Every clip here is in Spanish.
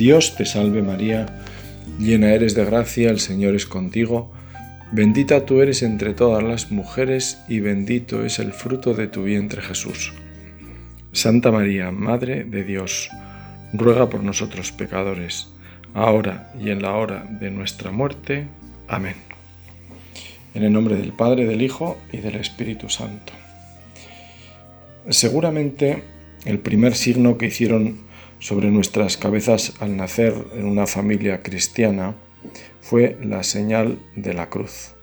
Dios te salve María, llena eres de gracia, el Señor es contigo, bendita tú eres entre todas las mujeres y bendito es el fruto de tu vientre Jesús. Santa María, Madre de Dios, ruega por nosotros pecadores, ahora y en la hora de nuestra muerte. Amén. En el nombre del Padre, del Hijo y del Espíritu Santo. Seguramente el primer signo que hicieron sobre nuestras cabezas al nacer en una familia cristiana fue la señal de la cruz.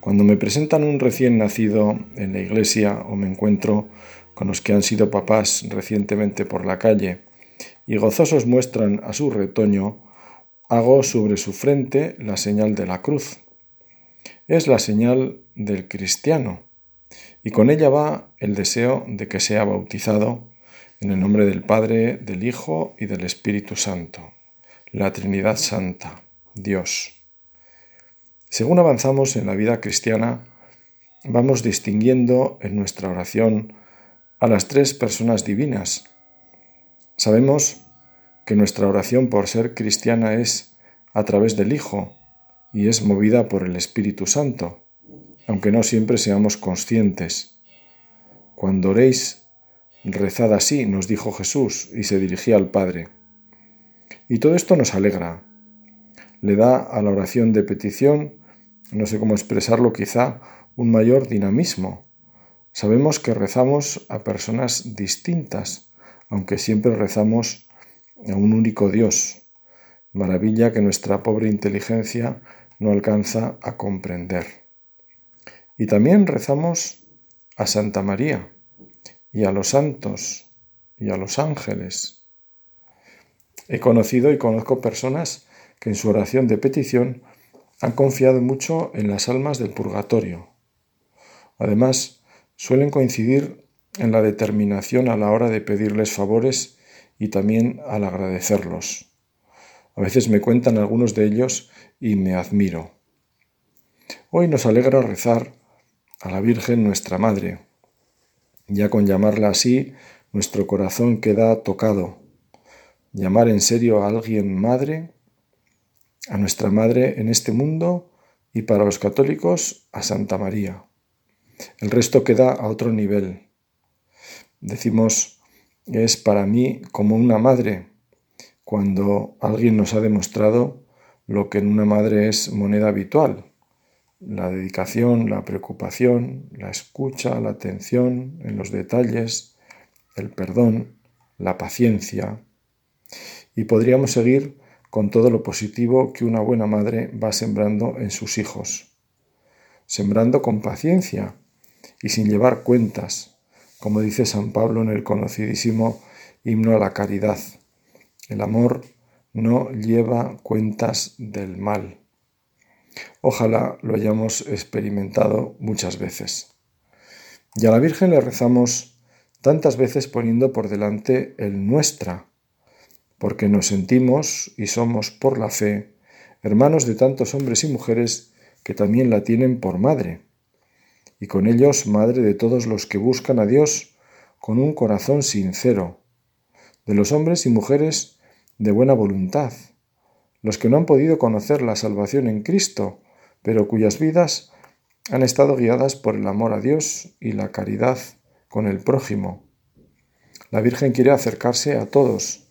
Cuando me presentan un recién nacido en la iglesia o me encuentro con los que han sido papás recientemente por la calle y gozosos muestran a su retoño, hago sobre su frente la señal de la cruz. Es la señal del cristiano y con ella va el deseo de que sea bautizado en el nombre del Padre, del Hijo y del Espíritu Santo, la Trinidad Santa, Dios. Según avanzamos en la vida cristiana, vamos distinguiendo en nuestra oración a las tres personas divinas. Sabemos que nuestra oración por ser cristiana es a través del Hijo y es movida por el Espíritu Santo, aunque no siempre seamos conscientes. Cuando oréis, Rezad así, nos dijo Jesús, y se dirigía al Padre. Y todo esto nos alegra. Le da a la oración de petición, no sé cómo expresarlo quizá, un mayor dinamismo. Sabemos que rezamos a personas distintas, aunque siempre rezamos a un único Dios. Maravilla que nuestra pobre inteligencia no alcanza a comprender. Y también rezamos a Santa María y a los santos y a los ángeles. He conocido y conozco personas que en su oración de petición han confiado mucho en las almas del purgatorio. Además, suelen coincidir en la determinación a la hora de pedirles favores y también al agradecerlos. A veces me cuentan algunos de ellos y me admiro. Hoy nos alegra rezar a la Virgen nuestra Madre, ya con llamarla así, nuestro corazón queda tocado. Llamar en serio a alguien madre, a nuestra madre en este mundo y para los católicos a Santa María. El resto queda a otro nivel. Decimos, es para mí como una madre, cuando alguien nos ha demostrado lo que en una madre es moneda habitual, la dedicación, la preocupación, la escucha, la atención en los detalles, el perdón, la paciencia. Y podríamos seguir con todo lo positivo que una buena madre va sembrando en sus hijos. Sembrando con paciencia y sin llevar cuentas, como dice San Pablo en el conocidísimo himno a la caridad. El amor no lleva cuentas del mal. Ojalá lo hayamos experimentado muchas veces. Y a la Virgen le rezamos tantas veces poniendo por delante el nuestra, porque nos sentimos y somos por la fe hermanos de tantos hombres y mujeres que también la tienen por madre, y con ellos madre de todos los que buscan a Dios con un corazón sincero, de los hombres y mujeres de buena voluntad, los que no han podido conocer la salvación en Cristo, pero cuyas vidas han estado guiadas por el amor a Dios y la caridad con el prójimo. La Virgen quiere acercarse a todos,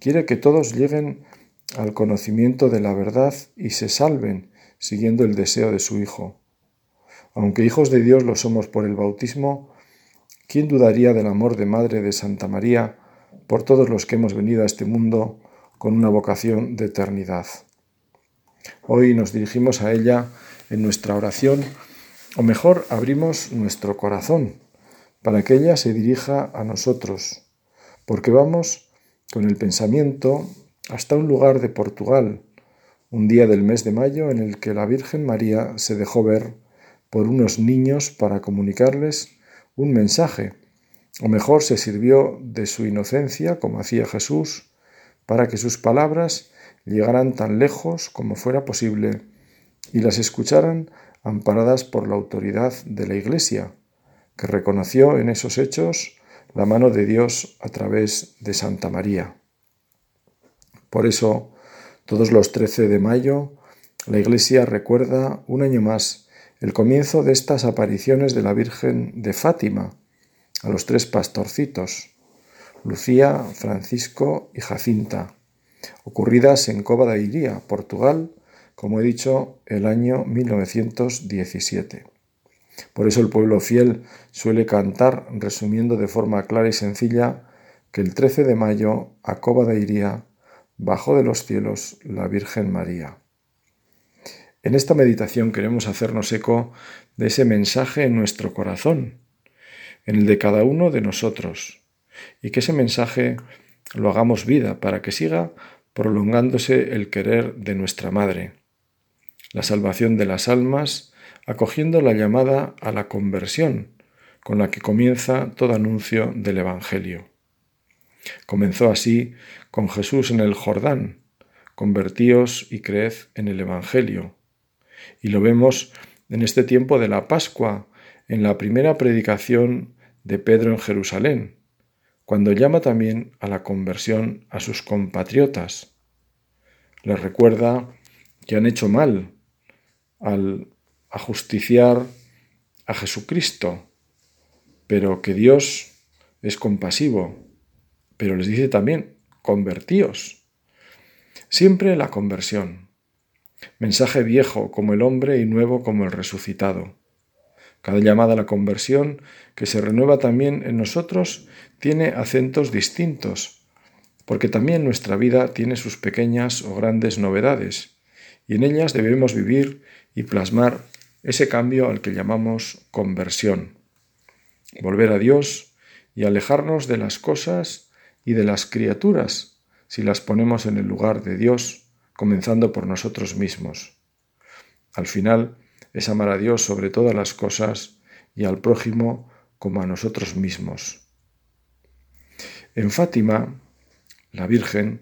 quiere que todos lleguen al conocimiento de la verdad y se salven siguiendo el deseo de su Hijo. Aunque hijos de Dios lo somos por el bautismo, ¿quién dudaría del amor de Madre de Santa María por todos los que hemos venido a este mundo con una vocación de eternidad? Hoy nos dirigimos a ella en nuestra oración, o mejor abrimos nuestro corazón para que ella se dirija a nosotros, porque vamos con el pensamiento hasta un lugar de Portugal, un día del mes de mayo en el que la Virgen María se dejó ver por unos niños para comunicarles un mensaje, o mejor se sirvió de su inocencia, como hacía Jesús, para que sus palabras llegaran tan lejos como fuera posible y las escucharan amparadas por la autoridad de la Iglesia, que reconoció en esos hechos la mano de Dios a través de Santa María. Por eso, todos los 13 de mayo, la Iglesia recuerda un año más el comienzo de estas apariciones de la Virgen de Fátima a los tres pastorcitos, Lucía, Francisco y Jacinta, ocurridas en Cova de Iría, Portugal, como he dicho, el año 1917. Por eso el pueblo fiel suele cantar, resumiendo de forma clara y sencilla, que el 13 de mayo a Cova de Iría bajó de los cielos la Virgen María. En esta meditación queremos hacernos eco de ese mensaje en nuestro corazón, en el de cada uno de nosotros, y que ese mensaje lo hagamos vida para que siga prolongándose el querer de nuestra Madre, la salvación de las almas, acogiendo la llamada a la conversión, con la que comienza todo anuncio del Evangelio. Comenzó así con Jesús en el Jordán, convertíos y creed en el Evangelio. Y lo vemos en este tiempo de la Pascua, en la primera predicación de Pedro en Jerusalén, cuando llama también a la conversión a sus compatriotas. Les recuerda que han hecho mal al ajusticiar a Jesucristo, pero que Dios es compasivo, pero les dice también, convertíos. Siempre la conversión. Mensaje viejo como el hombre y nuevo como el resucitado. Cada llamada a la conversión que se renueva también en nosotros tiene acentos distintos, porque también nuestra vida tiene sus pequeñas o grandes novedades, y en ellas debemos vivir y plasmar ese cambio al que llamamos conversión. Volver a Dios y alejarnos de las cosas y de las criaturas si las ponemos en el lugar de Dios, comenzando por nosotros mismos. Al final es amar a Dios sobre todas las cosas y al prójimo como a nosotros mismos. En Fátima, la Virgen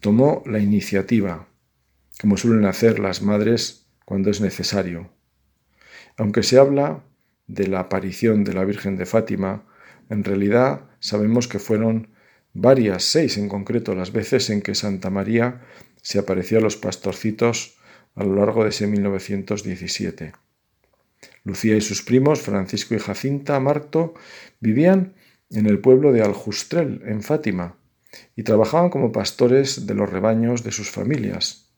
tomó la iniciativa, como suelen hacer las madres cuando es necesario. Aunque se habla de la aparición de la Virgen de Fátima, en realidad sabemos que fueron varias, seis en concreto, las veces en que Santa María se apareció a los pastorcitos a lo largo de ese 1917. Lucía y sus primos, Francisco y Jacinta Marto, vivían en el pueblo de Aljustrel, en Fátima, y trabajaban como pastores de los rebaños de sus familias.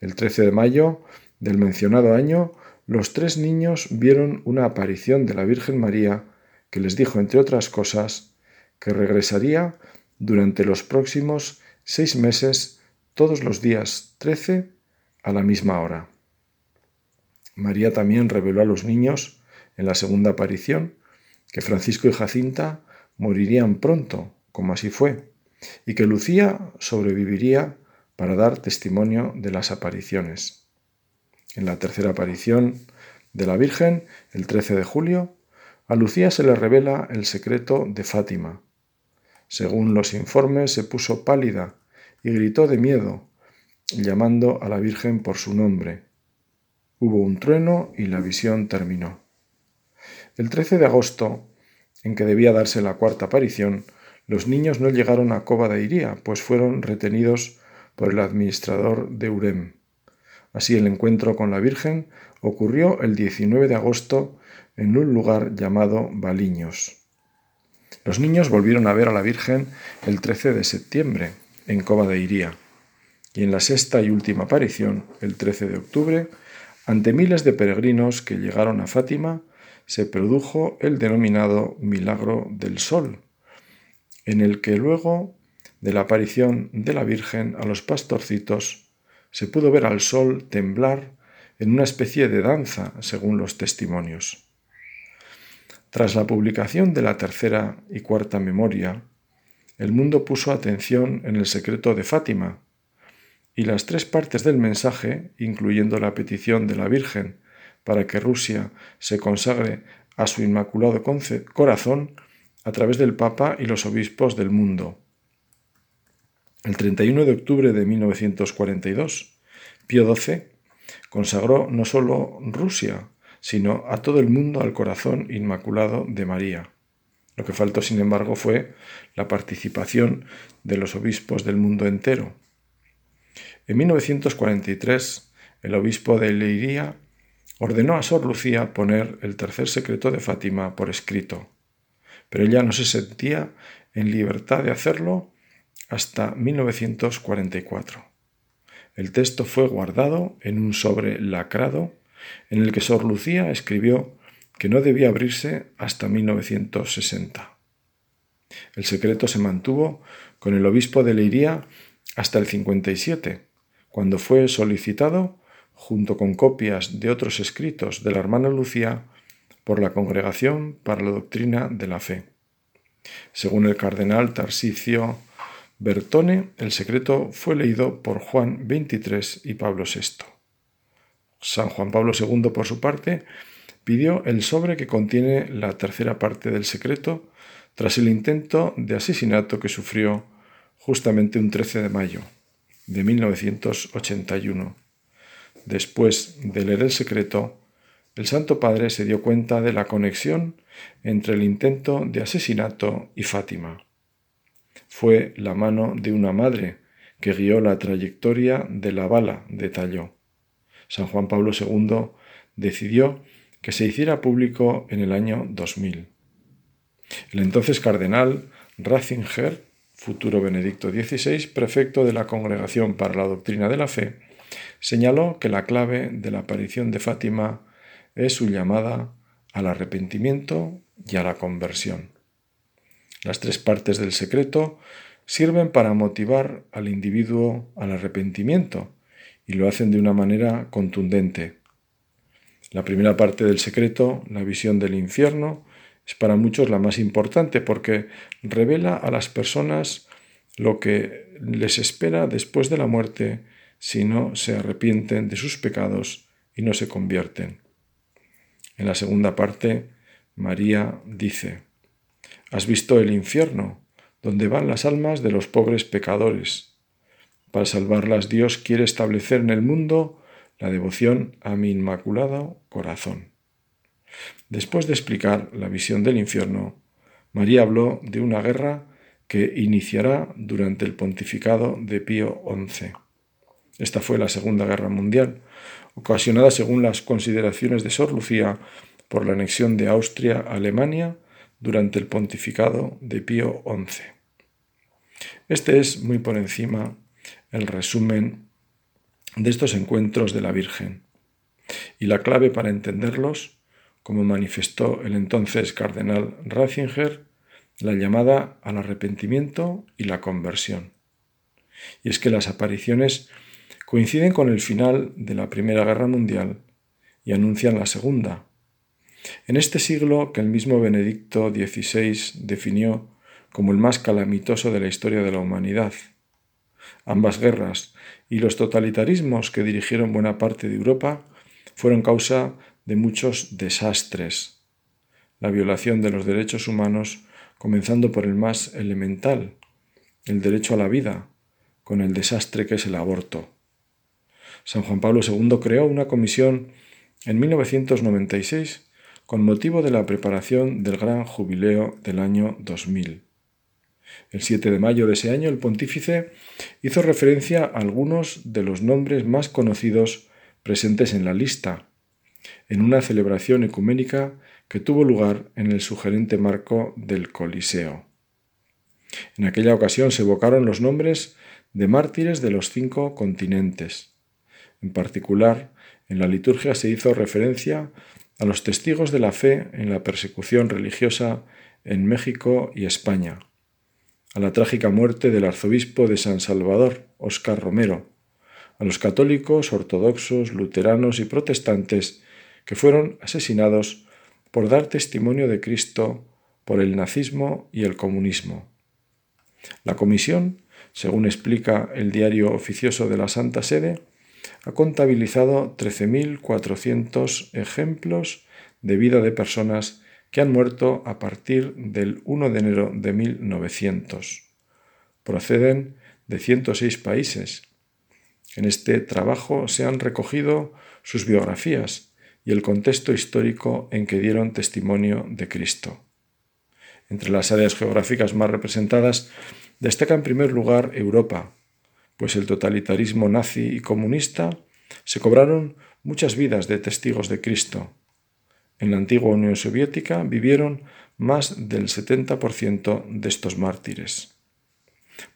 El 13 de mayo del mencionado año, los tres niños vieron una aparición de la Virgen María que les dijo, entre otras cosas, que regresaría durante los próximos seis meses todos los días trece a la misma hora. María también reveló a los niños, en la segunda aparición, que Francisco y Jacinta morirían pronto, como así fue, y que Lucía sobreviviría para dar testimonio de las apariciones. En la tercera aparición de la Virgen, el 13 de julio, a Lucía se le revela el secreto de Fátima. Según los informes, se puso pálida y gritó de miedo, llamando a la Virgen por su nombre. Hubo un trueno y la visión terminó. El 13 de agosto, en que debía darse la cuarta aparición, los niños no llegaron a Cova de Iría, pues fueron retenidos por el administrador de Urem. Así el encuentro con la Virgen ocurrió el 19 de agosto en un lugar llamado Baliños. Los niños volvieron a ver a la Virgen el 13 de septiembre en Cova de Iría y en la sexta y última aparición, el 13 de octubre, ante miles de peregrinos que llegaron a Fátima, se produjo el denominado milagro del sol, en el que luego de la aparición de la Virgen a los pastorcitos se pudo ver al sol temblar en una especie de danza, según los testimonios. Tras la publicación de la tercera y cuarta memoria, el mundo puso atención en el secreto de Fátima, y las tres partes del mensaje, incluyendo la petición de la Virgen para que Rusia se consagre a su inmaculado corazón a través del Papa y los obispos del mundo, el 31 de octubre de 1942, Pío XII consagró no solo Rusia, sino a todo el mundo al corazón inmaculado de María. Lo que faltó, sin embargo, fue la participación de los obispos del mundo entero. En 1943, el obispo de Leiría ordenó a Sor Lucía poner el tercer secreto de Fátima por escrito, pero ella no se sentía en libertad de hacerlo hasta 1944. El texto fue guardado en un sobre lacrado en el que Sor Lucía escribió que no debía abrirse hasta 1960. El secreto se mantuvo con el obispo de Leiría hasta el 57, cuando fue solicitado, junto con copias de otros escritos de la hermana Lucía, por la Congregación para la Doctrina de la Fe. Según el cardenal Tarsicio Bertone, el secreto fue leído por Juan XXIII y Pablo VI. San Juan Pablo II, por su parte, pidió el sobre que contiene la tercera parte del secreto tras el intento de asesinato que sufrió justamente un 13 de mayo de 1981. Después de leer el secreto, el Santo Padre se dio cuenta de la conexión entre el intento de asesinato y Fátima. Fue la mano de una madre que guió la trayectoria de la bala, detalló. San Juan Pablo II decidió que se hiciera público en el año 2000. El entonces cardenal Ratzinger, futuro Benedicto XVI, prefecto de la Congregación para la Doctrina de la Fe, señaló que la clave de la aparición de Fátima es su llamada al arrepentimiento y a la conversión. Las tres partes del secreto sirven para motivar al individuo al arrepentimiento y lo hacen de una manera contundente. La primera parte del secreto, la visión del infierno, es para muchos la más importante porque revela a las personas lo que les espera después de la muerte si no se arrepienten de sus pecados y no se convierten. En la segunda parte, María dice, ¿Has visto el infierno, donde van las almas de los pobres pecadores? Para salvarlas Dios quiere establecer en el mundo la devoción a mi inmaculado corazón. Después de explicar la visión del infierno, María habló de una guerra que iniciará durante el pontificado de Pío XI. Esta fue la Segunda Guerra Mundial, ocasionada según las consideraciones de Sor Lucía por la anexión de Austria a Alemania durante el pontificado de Pío XI. Este es muy por encima el resumen de estos encuentros de la Virgen. Y la clave para entenderlos, como manifestó el entonces cardenal Ratzinger, la llamada al arrepentimiento y la conversión. Y es que las apariciones coinciden con el final de la Primera Guerra Mundial y anuncian la Segunda. En este siglo que el mismo Benedicto XVI definió como el más calamitoso de la historia de la humanidad. Ambas guerras y los totalitarismos que dirigieron buena parte de Europa fueron causa de muchos desastres. La violación de los derechos humanos, comenzando por el más elemental, el derecho a la vida, con el desastre que es el aborto. San Juan Pablo II creó una comisión en 1996 con motivo de la preparación del gran jubileo del año 2000. El 7 de mayo de ese año el pontífice hizo referencia a algunos de los nombres más conocidos presentes en la lista, en una celebración ecuménica que tuvo lugar en el sugerente marco del Coliseo. En aquella ocasión se evocaron los nombres de mártires de los cinco continentes. En particular, en la liturgia se hizo referencia a los testigos de la fe en la persecución religiosa en México y España, a la trágica muerte del arzobispo de San Salvador, Óscar Romero, a los católicos, ortodoxos, luteranos y protestantes que fueron asesinados por dar testimonio de Cristo por el nazismo y el comunismo. La comisión, según explica el diario oficioso de la Santa Sede, ha contabilizado 13.400 ejemplos de vida de personas que han muerto a partir del 1 de enero de 1900. Proceden de 106 países. En este trabajo se han recogido sus biografías y el contexto histórico en que dieron testimonio de Cristo. Entre las áreas geográficas más representadas destaca en primer lugar Europa, pues el totalitarismo nazi y comunista se cobraron muchas vidas de testigos de Cristo. En la antigua Unión Soviética vivieron más del 70% de estos mártires.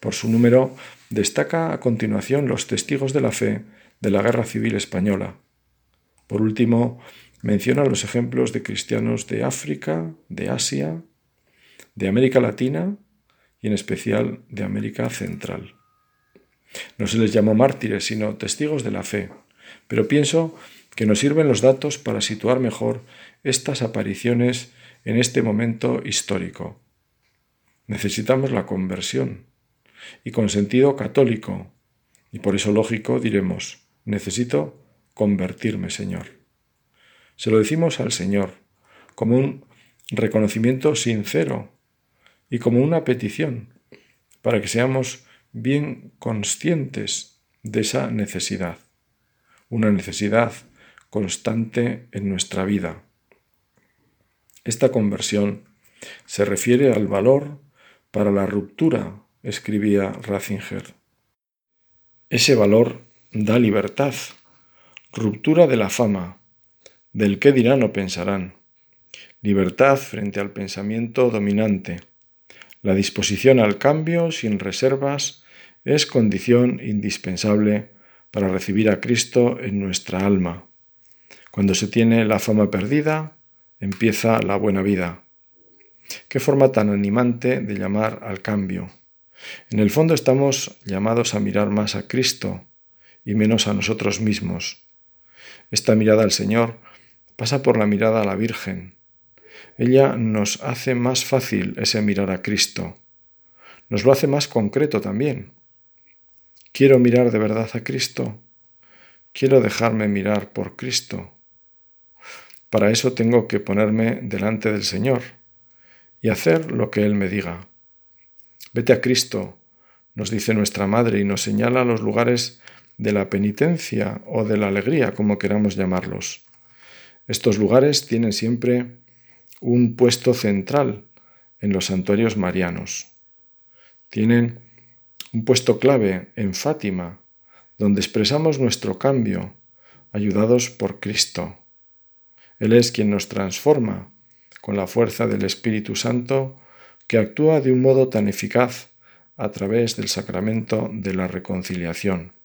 Por su número destaca a continuación los testigos de la fe de la Guerra Civil Española. Por último, menciona los ejemplos de cristianos de África, de Asia, de América Latina y en especial de América Central. No se les llamó mártires, sino testigos de la fe, pero pienso que nos sirven los datos para situar mejor estas apariciones en este momento histórico. Necesitamos la conversión, y con sentido católico, y por eso lógico diremos, necesito convertirme, Señor. Se lo decimos al Señor, como un reconocimiento sincero y como una petición, para que seamos bien conscientes de esa necesidad, una necesidad constante en nuestra vida. Esta conversión se refiere al valor para la ruptura, escribía Ratzinger. Ese valor da libertad, ruptura de la fama, del qué dirán o pensarán, libertad frente al pensamiento dominante. La disposición al cambio sin reservas es condición indispensable para recibir a Cristo en nuestra alma. Cuando se tiene la fama perdida, empieza la buena vida. Qué forma tan animante de llamar al cambio. En el fondo estamos llamados a mirar más a Cristo y menos a nosotros mismos. Esta mirada al Señor pasa por la mirada a la Virgen. Ella nos hace más fácil ese mirar a Cristo. Nos lo hace más concreto también. Quiero mirar de verdad a Cristo. Quiero dejarme mirar por Cristo. Para eso tengo que ponerme delante del Señor y hacer lo que Él me diga. Vete a Cristo, nos dice nuestra Madre y nos señala los lugares de la penitencia o de la alegría, como queramos llamarlos. Estos lugares tienen siempre un puesto central en los santuarios marianos. Tienen un puesto clave en Fátima, donde expresamos nuestro cambio, ayudados por Cristo. Él es quien nos transforma con la fuerza del Espíritu Santo que actúa de un modo tan eficaz a través del sacramento de la reconciliación.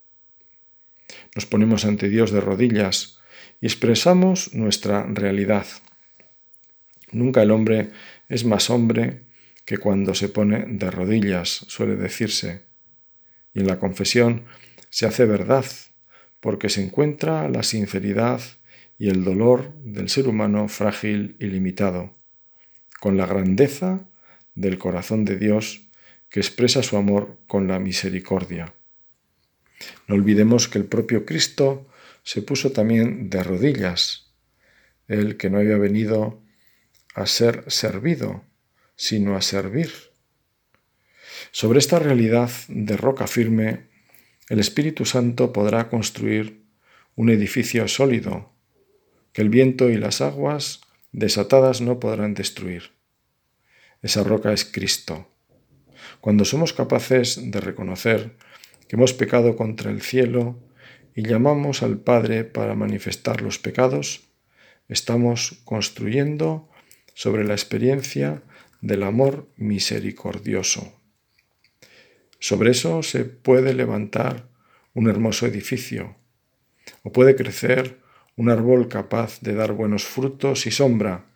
Nos ponemos ante Dios de rodillas y expresamos nuestra realidad. Nunca el hombre es más hombre que cuando se pone de rodillas, suele decirse y en la confesión se hace verdad, porque se encuentra la sinceridad y el dolor del ser humano frágil y limitado, con la grandeza del corazón de Dios que expresa su amor con la misericordia. No olvidemos que el propio Cristo se puso también de rodillas, el que no había venido a ser servido, sino a servir sobre esta realidad de roca firme, el Espíritu Santo podrá construir un edificio sólido que el viento y las aguas desatadas no podrán destruir. Esa roca es Cristo. Cuando somos capaces de reconocer que hemos pecado contra el cielo y llamamos al Padre para manifestar los pecados, estamos construyendo sobre la experiencia del amor misericordioso. Sobre eso se puede levantar un hermoso edificio, o puede crecer un árbol capaz de dar buenos frutos y sombra,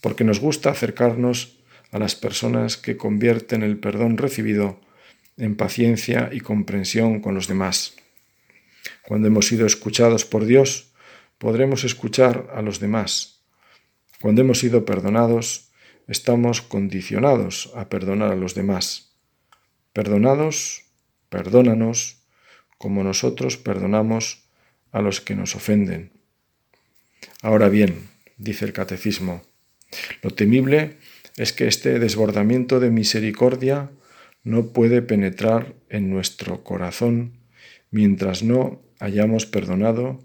porque nos gusta acercarnos a las personas que convierten el perdón recibido en paciencia y comprensión con los demás. Cuando hemos sido escuchados por Dios, podremos escuchar a los demás. Cuando hemos sido perdonados, estamos condicionados a perdonar a los demás. Perdonados, perdónanos, como nosotros perdonamos a los que nos ofenden. Ahora bien, dice el catecismo, lo temible es que este desbordamiento de misericordia no puede penetrar en nuestro corazón mientras no hayamos perdonado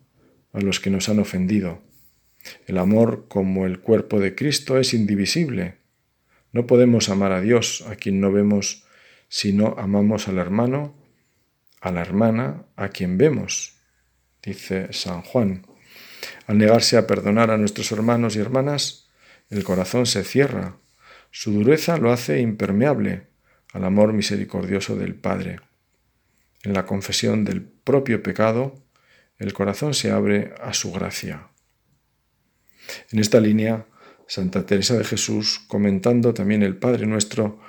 a los que nos han ofendido. El amor como el cuerpo de Cristo es indivisible. No podemos amar a Dios a quien no vemos si no amamos al hermano a la hermana a quien vemos, dice San Juan. Al negarse a perdonar a nuestros hermanos y hermanas, el corazón se cierra, su dureza lo hace impermeable al amor misericordioso del Padre. En la confesión del propio pecado, el corazón se abre a su gracia. En esta línea, Santa Teresa de Jesús, comentando también el Padre Nuestro,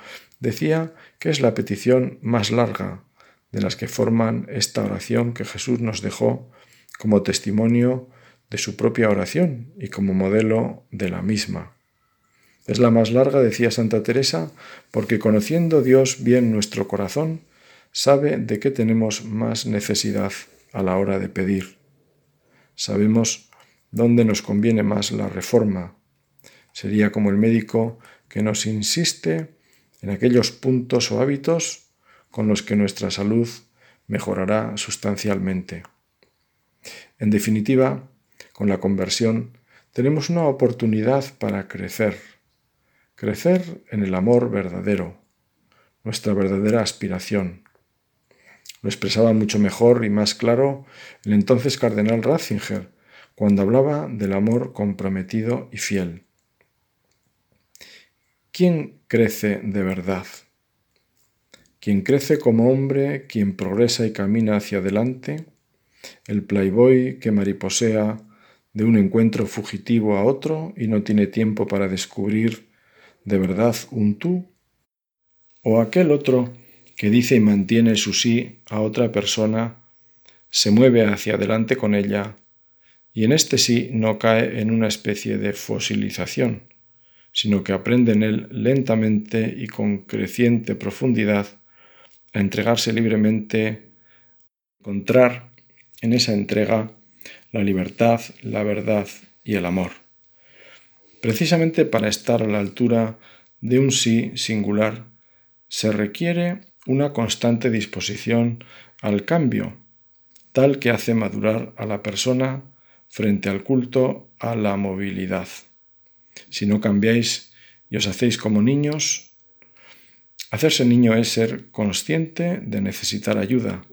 decía que es la petición más larga de las que forman esta oración que Jesús nos dejó como testimonio de su propia oración y como modelo de la misma. Es la más larga, decía Santa Teresa, porque conociendo Dios bien nuestro corazón, sabe de qué tenemos más necesidad a la hora de pedir. Sabemos dónde nos conviene más la reforma. Sería como el médico que nos insiste en aquellos puntos o hábitos con los que nuestra salud mejorará sustancialmente. En definitiva, con la conversión tenemos una oportunidad para crecer, crecer en el amor verdadero, nuestra verdadera aspiración. Lo expresaba mucho mejor y más claro el entonces cardenal Ratzinger cuando hablaba del amor comprometido y fiel. ¿Quién crece de verdad? Quien crece como hombre, quien progresa y camina hacia adelante, el playboy que mariposea de un encuentro fugitivo a otro y no tiene tiempo para descubrir de verdad un tú, o aquel otro que dice y mantiene su sí a otra persona, se mueve hacia adelante con ella, y en este sí no cae en una especie de fosilización, sino que aprende en él lentamente y con creciente profundidad a entregarse libremente, encontrar en esa entrega la libertad, la verdad y el amor. Precisamente para estar a la altura de un sí singular se requiere una constante disposición al cambio, tal que hace madurar a la persona frente al culto a la movilidad. Si no cambiáis y os hacéis como niños, Hacerse niño es ser consciente de necesitar ayuda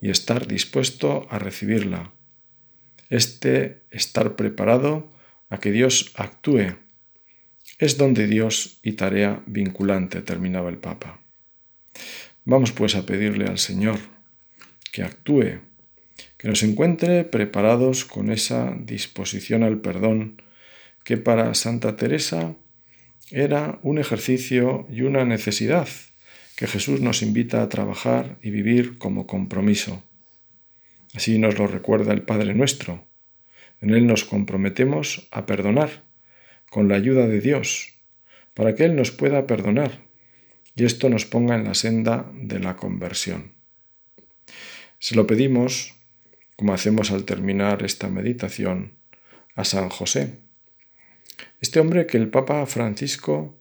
y estar dispuesto a recibirla. Este estar preparado a que Dios actúe es donde Dios y tarea vinculante, terminaba el Papa. Vamos pues a pedirle al Señor que actúe, que nos encuentre preparados con esa disposición al perdón que para Santa Teresa era un ejercicio y una necesidad que Jesús nos invita a trabajar y vivir como compromiso. Así nos lo recuerda el Padre nuestro. En Él nos comprometemos a perdonar con la ayuda de Dios, para que Él nos pueda perdonar y esto nos ponga en la senda de la conversión. Se lo pedimos, como hacemos al terminar esta meditación, a San José, este hombre que el Papa Francisco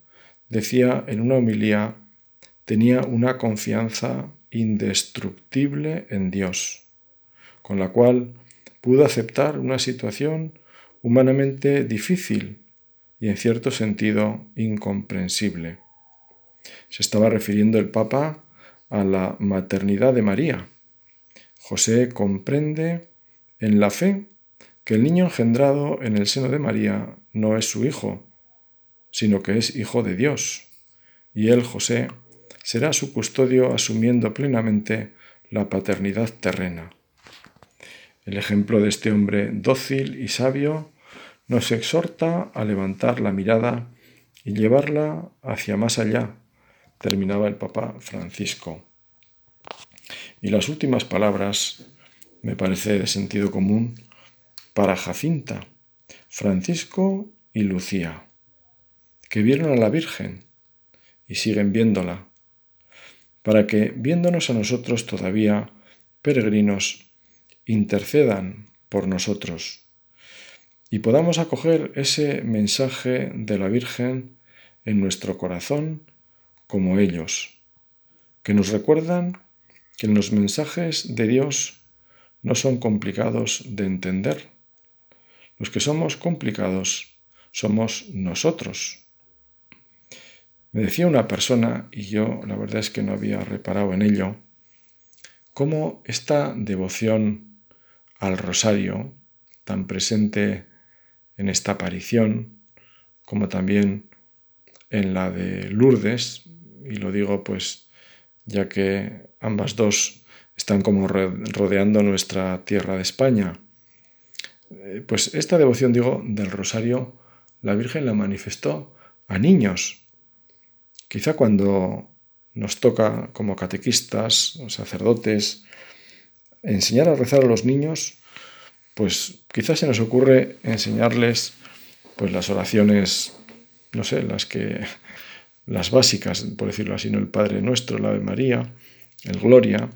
decía en una homilía tenía una confianza indestructible en Dios, con la cual pudo aceptar una situación humanamente difícil y en cierto sentido incomprensible. Se estaba refiriendo el Papa a la maternidad de María. José comprende en la fe que el niño engendrado en el seno de María no es su hijo, sino que es hijo de Dios, y él, José, será su custodio asumiendo plenamente la paternidad terrena. El ejemplo de este hombre dócil y sabio nos exhorta a levantar la mirada y llevarla hacia más allá, terminaba el Papa Francisco. Y las últimas palabras, me parece de sentido común, para Jacinta, Francisco y Lucía, que vieron a la Virgen y siguen viéndola, para que, viéndonos a nosotros todavía peregrinos, intercedan por nosotros y podamos acoger ese mensaje de la Virgen en nuestro corazón como ellos, que nos recuerdan que los mensajes de Dios no son complicados de entender, los que somos complicados somos nosotros. Me decía una persona, y yo la verdad es que no había reparado en ello, cómo esta devoción al rosario, tan presente en esta aparición, como también en la de Lourdes, y lo digo pues ya que ambas dos están como rodeando nuestra tierra de España. Eh, pues esta devoción, digo, del rosario, la Virgen la manifestó a niños. Quizá cuando nos toca como catequistas o sacerdotes enseñar a rezar a los niños, pues quizás se nos ocurre enseñarles pues las oraciones, no sé, las que las básicas, por decirlo así, ¿no? el Padre Nuestro, la Ave María, el Gloria,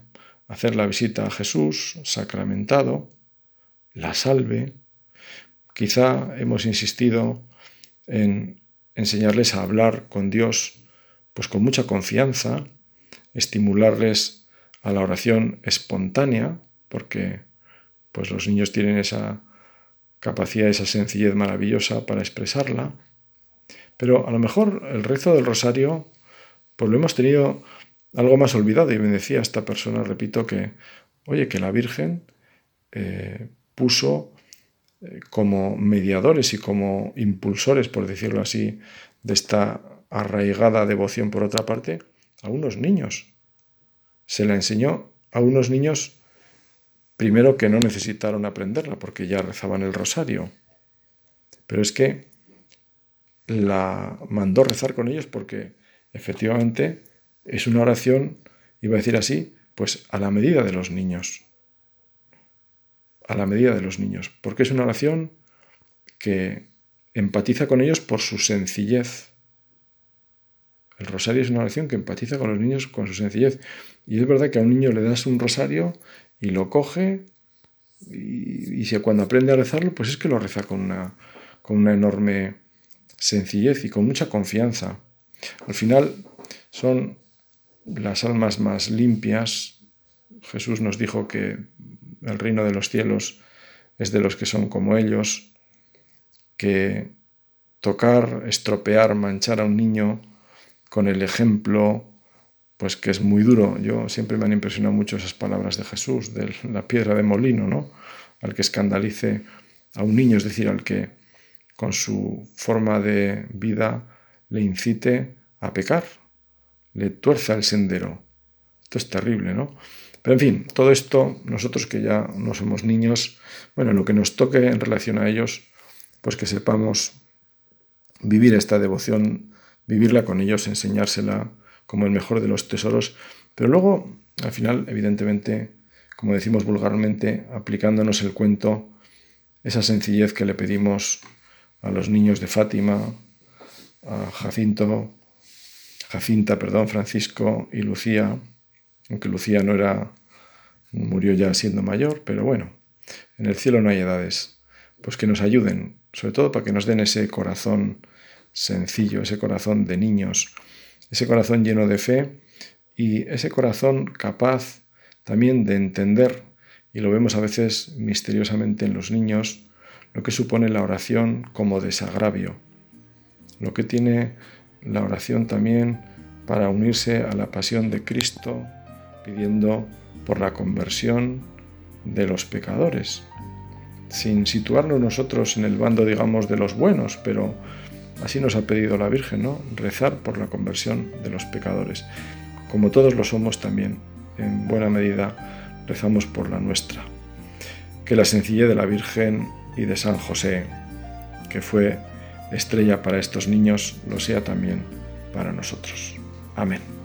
hacer la visita a Jesús sacramentado, la salve. Quizá hemos insistido en enseñarles a hablar con Dios pues con mucha confianza, estimularles a la oración espontánea, porque pues los niños tienen esa capacidad, esa sencillez maravillosa para expresarla. Pero a lo mejor el rezo del rosario, pues lo hemos tenido algo más olvidado. Y me decía esta persona, repito, que, oye, que la Virgen eh, puso eh, como mediadores y como impulsores, por decirlo así, de esta arraigada devoción por otra parte, a unos niños. Se la enseñó a unos niños primero que no necesitaron aprenderla porque ya rezaban el rosario. Pero es que la mandó rezar con ellos porque efectivamente es una oración, iba a decir así, pues a la medida de los niños. A la medida de los niños. Porque es una oración que empatiza con ellos por su sencillez. El rosario es una oración que empatiza con los niños con su sencillez. Y es verdad que a un niño le das un rosario y lo coge y, si cuando aprende a rezarlo, pues es que lo reza con una, con una enorme sencillez y con mucha confianza. Al final son las almas más limpias. Jesús nos dijo que el reino de los cielos es de los que son como ellos, que tocar, estropear, manchar a un niño con el ejemplo, pues que es muy duro. Yo siempre me han impresionado mucho esas palabras de Jesús, de la piedra de molino, ¿no? Al que escandalice a un niño, es decir, al que con su forma de vida le incite a pecar, le tuerza el sendero. Esto es terrible, ¿no? Pero en fin, todo esto, nosotros que ya no somos niños, bueno, lo que nos toque en relación a ellos, pues que sepamos vivir esta devoción, vivirla con ellos, enseñársela como el mejor de los tesoros, pero luego, al final, evidentemente, como decimos vulgarmente, aplicándonos el cuento, esa sencillez que le pedimos a los niños de Fátima, a Jacinto, Jacinta, perdón, Francisco y Lucía, aunque Lucía no era, murió ya siendo mayor, pero bueno, en el cielo no hay edades, pues que nos ayuden, sobre todo para que nos den ese corazón sencillo, ese corazón de niños, ese corazón lleno de fe y ese corazón capaz también de entender, y lo vemos a veces misteriosamente en los niños, lo que supone la oración como desagravio, lo que tiene la oración también para unirse a la pasión de Cristo, pidiendo por la conversión de los pecadores, sin situarnos nosotros en el bando, digamos, de los buenos, pero así nos ha pedido la Virgen, ¿no? Rezar por la conversión de los pecadores. Como todos lo somos también, en buena medida, rezamos por la nuestra. Que la sencillez de la Virgen y de San José, que fue estrella para estos niños lo sea también para nosotros. Amén.